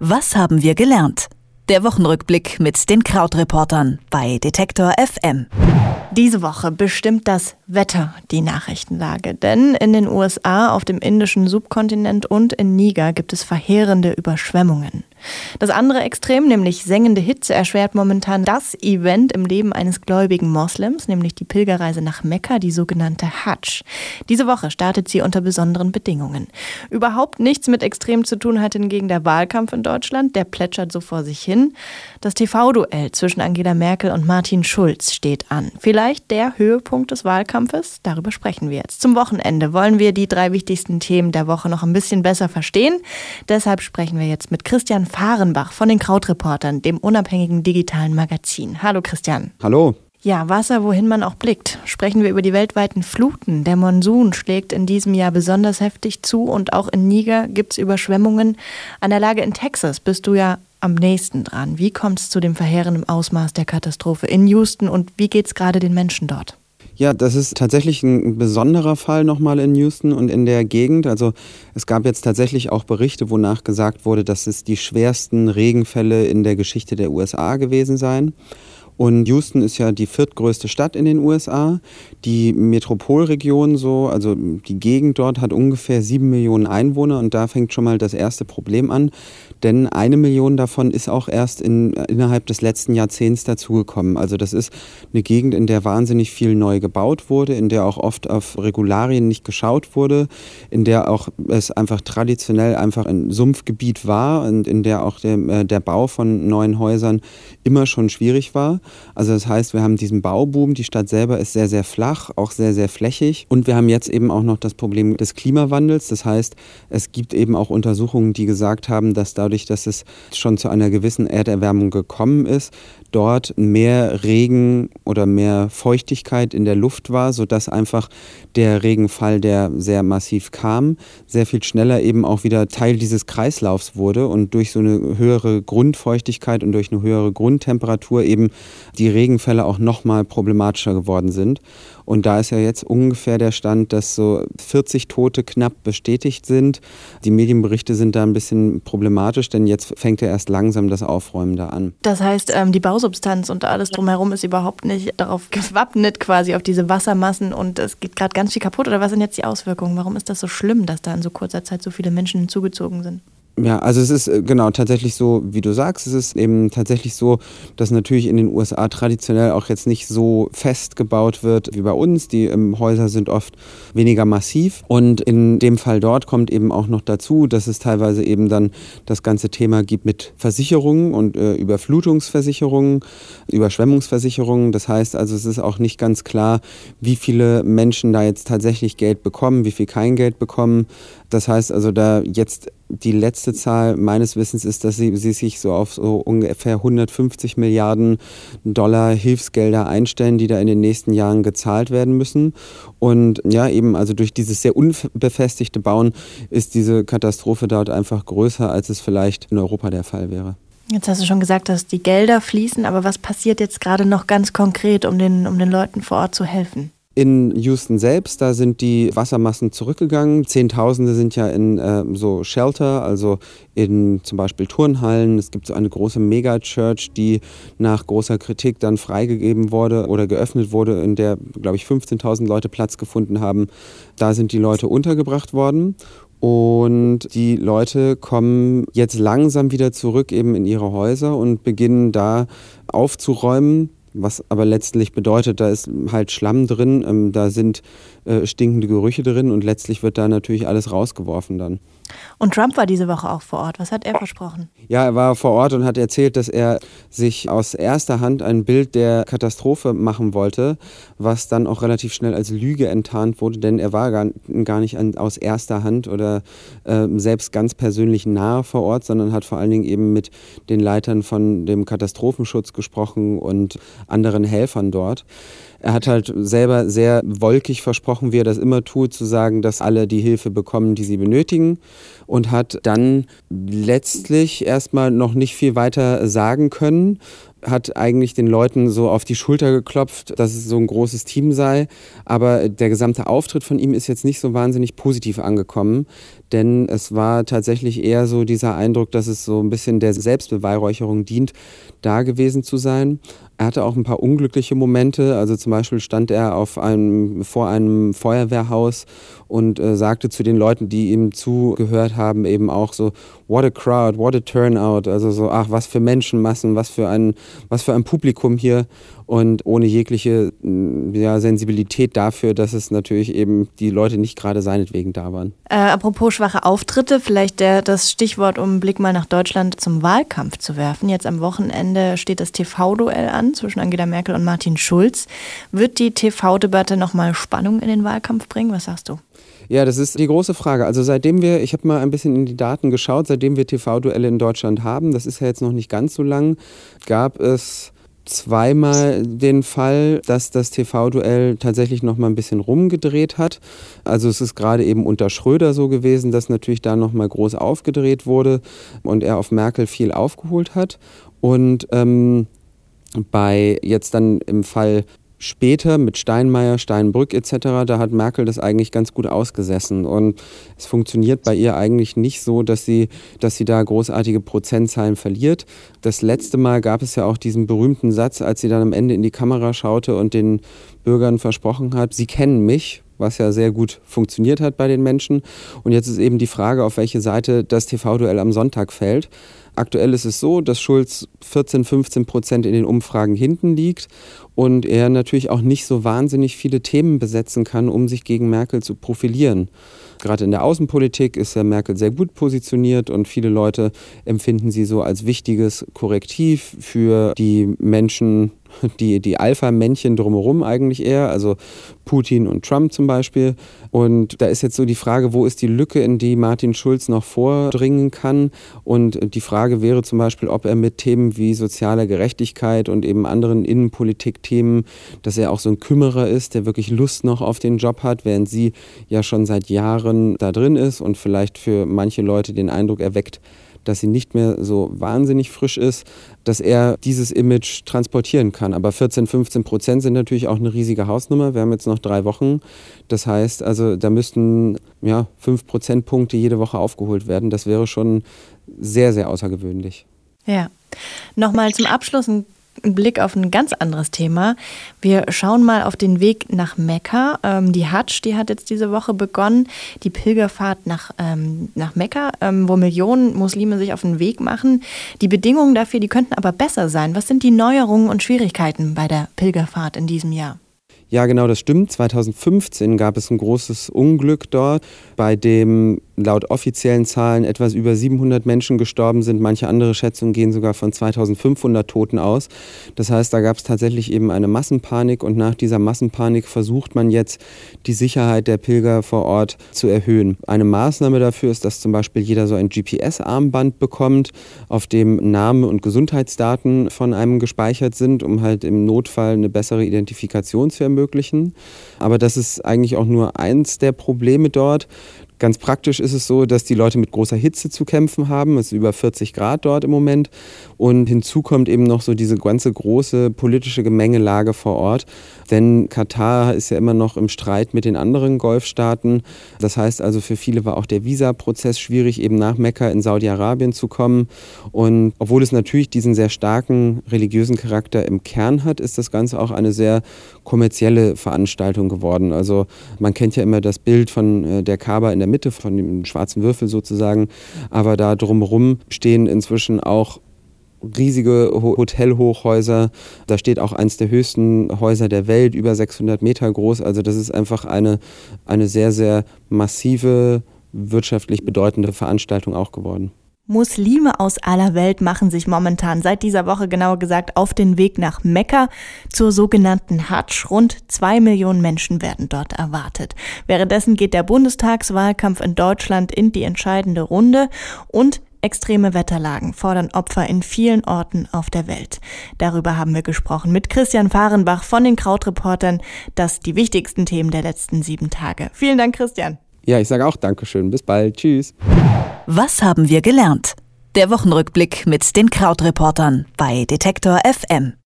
Was haben wir gelernt? Der Wochenrückblick mit den Krautreportern bei Detektor FM. Diese Woche bestimmt das Wetter die Nachrichtenlage, denn in den USA, auf dem indischen Subkontinent und in Niger gibt es verheerende Überschwemmungen. Das andere Extrem, nämlich sengende Hitze, erschwert momentan das Event im Leben eines gläubigen Moslems, nämlich die Pilgerreise nach Mekka, die sogenannte Hajj. Diese Woche startet sie unter besonderen Bedingungen. Überhaupt nichts mit Extrem zu tun hat hingegen der Wahlkampf in Deutschland, der plätschert so vor sich hin. Das TV-Duell zwischen Angela Merkel und Martin Schulz steht an. Vielleicht der Höhepunkt des Wahlkampfes? Darüber sprechen wir jetzt. Zum Wochenende wollen wir die drei wichtigsten Themen der Woche noch ein bisschen besser verstehen. Deshalb sprechen wir jetzt mit Christian Fahrenbach von den Krautreportern, dem unabhängigen digitalen Magazin. Hallo Christian. Hallo. Ja, Wasser, wohin man auch blickt. Sprechen wir über die weltweiten Fluten. Der Monsun schlägt in diesem Jahr besonders heftig zu und auch in Niger gibt es Überschwemmungen. An der Lage in Texas bist du ja am nächsten dran. Wie kommt es zu dem verheerenden Ausmaß der Katastrophe in Houston und wie geht es gerade den Menschen dort? Ja, das ist tatsächlich ein besonderer Fall nochmal in Houston und in der Gegend. Also es gab jetzt tatsächlich auch Berichte, wonach gesagt wurde, dass es die schwersten Regenfälle in der Geschichte der USA gewesen seien. Und Houston ist ja die viertgrößte Stadt in den USA. Die Metropolregion so, also die Gegend dort hat ungefähr sieben Millionen Einwohner und da fängt schon mal das erste Problem an, denn eine Million davon ist auch erst in, innerhalb des letzten Jahrzehnts dazugekommen. Also das ist eine Gegend, in der wahnsinnig viel neu gebaut wurde, in der auch oft auf Regularien nicht geschaut wurde, in der auch es einfach traditionell einfach ein Sumpfgebiet war und in der auch der, äh, der Bau von neuen Häusern immer schon schwierig war. Also das heißt, wir haben diesen Bauboom, die Stadt selber ist sehr, sehr flach, auch sehr, sehr flächig. Und wir haben jetzt eben auch noch das Problem des Klimawandels. Das heißt, es gibt eben auch Untersuchungen, die gesagt haben, dass dadurch, dass es schon zu einer gewissen Erderwärmung gekommen ist, dort mehr Regen oder mehr Feuchtigkeit in der Luft war, sodass einfach der Regenfall, der sehr massiv kam, sehr viel schneller eben auch wieder Teil dieses Kreislaufs wurde und durch so eine höhere Grundfeuchtigkeit und durch eine höhere Grundtemperatur eben die Regenfälle auch nochmal problematischer geworden sind. Und da ist ja jetzt ungefähr der Stand, dass so 40 Tote knapp bestätigt sind. Die Medienberichte sind da ein bisschen problematisch, denn jetzt fängt ja erst langsam das Aufräumen da an. Das heißt, ähm, die Bausubstanz und alles drumherum ist überhaupt nicht darauf gewappnet, quasi auf diese Wassermassen und es geht gerade ganz viel kaputt. Oder was sind jetzt die Auswirkungen? Warum ist das so schlimm, dass da in so kurzer Zeit so viele Menschen hinzugezogen sind? Ja, also es ist äh, genau tatsächlich so, wie du sagst, es ist eben tatsächlich so, dass natürlich in den USA traditionell auch jetzt nicht so fest gebaut wird wie bei uns. Die ähm, Häuser sind oft weniger massiv und in dem Fall dort kommt eben auch noch dazu, dass es teilweise eben dann das ganze Thema gibt mit Versicherungen und äh, Überflutungsversicherungen, Überschwemmungsversicherungen. Das heißt also, es ist auch nicht ganz klar, wie viele Menschen da jetzt tatsächlich Geld bekommen, wie viel kein Geld bekommen. Das heißt also, da jetzt die letzte Zahl meines Wissens ist, dass sie, sie sich so auf so ungefähr 150 Milliarden Dollar Hilfsgelder einstellen, die da in den nächsten Jahren gezahlt werden müssen. Und ja, eben also durch dieses sehr unbefestigte Bauen ist diese Katastrophe dort einfach größer, als es vielleicht in Europa der Fall wäre. Jetzt hast du schon gesagt, dass die Gelder fließen, aber was passiert jetzt gerade noch ganz konkret, um den, um den Leuten vor Ort zu helfen? In Houston selbst, da sind die Wassermassen zurückgegangen. Zehntausende sind ja in äh, so Shelter, also in zum Beispiel Turnhallen. Es gibt so eine große Megachurch, die nach großer Kritik dann freigegeben wurde oder geöffnet wurde, in der, glaube ich, 15.000 Leute Platz gefunden haben. Da sind die Leute untergebracht worden. Und die Leute kommen jetzt langsam wieder zurück eben in ihre Häuser und beginnen da aufzuräumen, was aber letztlich bedeutet, da ist halt Schlamm drin, ähm, da sind äh, stinkende Gerüche drin und letztlich wird da natürlich alles rausgeworfen dann. Und Trump war diese Woche auch vor Ort. Was hat er versprochen? Ja, er war vor Ort und hat erzählt, dass er sich aus erster Hand ein Bild der Katastrophe machen wollte, was dann auch relativ schnell als Lüge enttarnt wurde, denn er war gar, gar nicht an, aus erster Hand oder äh, selbst ganz persönlich nahe vor Ort, sondern hat vor allen Dingen eben mit den Leitern von dem Katastrophenschutz gesprochen und anderen Helfern dort. Er hat halt selber sehr wolkig versprochen, wie er das immer tut, zu sagen, dass alle die Hilfe bekommen, die sie benötigen und hat dann letztlich erstmal noch nicht viel weiter sagen können, hat eigentlich den Leuten so auf die Schulter geklopft, dass es so ein großes Team sei. Aber der gesamte Auftritt von ihm ist jetzt nicht so wahnsinnig positiv angekommen. Denn es war tatsächlich eher so dieser Eindruck, dass es so ein bisschen der Selbstbeweihräucherung dient, da gewesen zu sein. Er hatte auch ein paar unglückliche Momente. Also zum Beispiel stand er auf einem, vor einem Feuerwehrhaus und äh, sagte zu den Leuten, die ihm zugehört haben, eben auch so, what a crowd, what a turnout. Also so, ach, was für Menschenmassen, was für ein, was für ein Publikum hier und ohne jegliche mm, ja, Sensibilität dafür, dass es natürlich eben die Leute nicht gerade seinetwegen da waren. Äh, apropos schwache Auftritte, vielleicht der, das Stichwort, um einen Blick mal nach Deutschland zum Wahlkampf zu werfen. Jetzt am Wochenende steht das TV-Duell an zwischen Angela Merkel und Martin Schulz. Wird die TV-Debatte nochmal Spannung in den Wahlkampf bringen? Was sagst du? Ja, das ist die große Frage. Also seitdem wir, ich habe mal ein bisschen in die Daten geschaut, seitdem wir TV-Duelle in Deutschland haben, das ist ja jetzt noch nicht ganz so lang, gab es zweimal den Fall, dass das TV-Duell tatsächlich noch mal ein bisschen rumgedreht hat. Also es ist gerade eben unter Schröder so gewesen, dass natürlich da noch mal groß aufgedreht wurde und er auf Merkel viel aufgeholt hat. Und ähm, bei jetzt dann im Fall später mit Steinmeier, Steinbrück etc., da hat Merkel das eigentlich ganz gut ausgesessen. Und es funktioniert bei ihr eigentlich nicht so, dass sie, dass sie da großartige Prozentzahlen verliert. Das letzte Mal gab es ja auch diesen berühmten Satz, als sie dann am Ende in die Kamera schaute und den Bürgern versprochen hat, sie kennen mich, was ja sehr gut funktioniert hat bei den Menschen. Und jetzt ist eben die Frage, auf welche Seite das TV-Duell am Sonntag fällt. Aktuell ist es so, dass Schulz 14, 15 Prozent in den Umfragen hinten liegt und er natürlich auch nicht so wahnsinnig viele Themen besetzen kann, um sich gegen Merkel zu profilieren. Gerade in der Außenpolitik ist ja Merkel sehr gut positioniert und viele Leute empfinden sie so als wichtiges Korrektiv für die Menschen, die, die Alpha-Männchen drumherum eigentlich eher, also Putin und Trump zum Beispiel. Und da ist jetzt so die Frage, wo ist die Lücke, in die Martin Schulz noch vordringen kann? Und die Frage wäre zum Beispiel, ob er mit Themen wie sozialer Gerechtigkeit und eben anderen Innenpolitikthemen, dass er auch so ein Kümmerer ist, der wirklich Lust noch auf den Job hat, während sie ja schon seit Jahren da drin ist und vielleicht für manche Leute den Eindruck erweckt, dass sie nicht mehr so wahnsinnig frisch ist, dass er dieses Image transportieren kann. Aber 14, 15 Prozent sind natürlich auch eine riesige Hausnummer. Wir haben jetzt noch drei Wochen. Das heißt, also da müssten ja, fünf Prozentpunkte jede Woche aufgeholt werden. Das wäre schon sehr, sehr außergewöhnlich. Ja. Nochmal zum Abschluss ein Blick auf ein ganz anderes Thema. Wir schauen mal auf den Weg nach Mekka. Ähm, die Hajj, die hat jetzt diese Woche begonnen, die Pilgerfahrt nach, ähm, nach Mekka, ähm, wo Millionen Muslime sich auf den Weg machen. Die Bedingungen dafür, die könnten aber besser sein. Was sind die Neuerungen und Schwierigkeiten bei der Pilgerfahrt in diesem Jahr? Ja, genau, das stimmt. 2015 gab es ein großes Unglück dort, bei dem laut offiziellen Zahlen etwas über 700 Menschen gestorben sind. Manche andere Schätzungen gehen sogar von 2500 Toten aus. Das heißt, da gab es tatsächlich eben eine Massenpanik und nach dieser Massenpanik versucht man jetzt, die Sicherheit der Pilger vor Ort zu erhöhen. Eine Maßnahme dafür ist, dass zum Beispiel jeder so ein GPS-Armband bekommt, auf dem Name und Gesundheitsdaten von einem gespeichert sind, um halt im Notfall eine bessere Identifikation zu ermöglichen ermöglichen. Aber das ist eigentlich auch nur eins der Probleme dort. Ganz praktisch ist es so, dass die Leute mit großer Hitze zu kämpfen haben. Es ist über 40 Grad dort im Moment. Und hinzu kommt eben noch so diese ganze große politische Gemengelage vor Ort. Denn Katar ist ja immer noch im Streit mit den anderen Golfstaaten. Das heißt also, für viele war auch der Visaprozess schwierig, eben nach Mekka in Saudi-Arabien zu kommen. Und obwohl es natürlich diesen sehr starken religiösen Charakter im Kern hat, ist das Ganze auch eine sehr kommerzielle Veranstaltung geworden. Also man kennt ja immer das Bild von äh, der Kaaba in der Mitte, von dem schwarzen Würfel sozusagen. Aber da drumherum stehen inzwischen auch riesige Hotelhochhäuser. Da steht auch eines der höchsten Häuser der Welt, über 600 Meter groß. Also das ist einfach eine, eine sehr, sehr massive, wirtschaftlich bedeutende Veranstaltung auch geworden. Muslime aus aller Welt machen sich momentan seit dieser Woche genauer gesagt auf den Weg nach Mekka zur sogenannten Hajj. Rund zwei Millionen Menschen werden dort erwartet. Währenddessen geht der Bundestagswahlkampf in Deutschland in die entscheidende Runde und Extreme Wetterlagen fordern Opfer in vielen Orten auf der Welt. Darüber haben wir gesprochen mit Christian Fahrenbach von den Krautreportern. Das die wichtigsten Themen der letzten sieben Tage. Vielen Dank, Christian. Ja, ich sage auch Dankeschön. Bis bald. Tschüss. Was haben wir gelernt? Der Wochenrückblick mit den Krautreportern bei Detektor FM.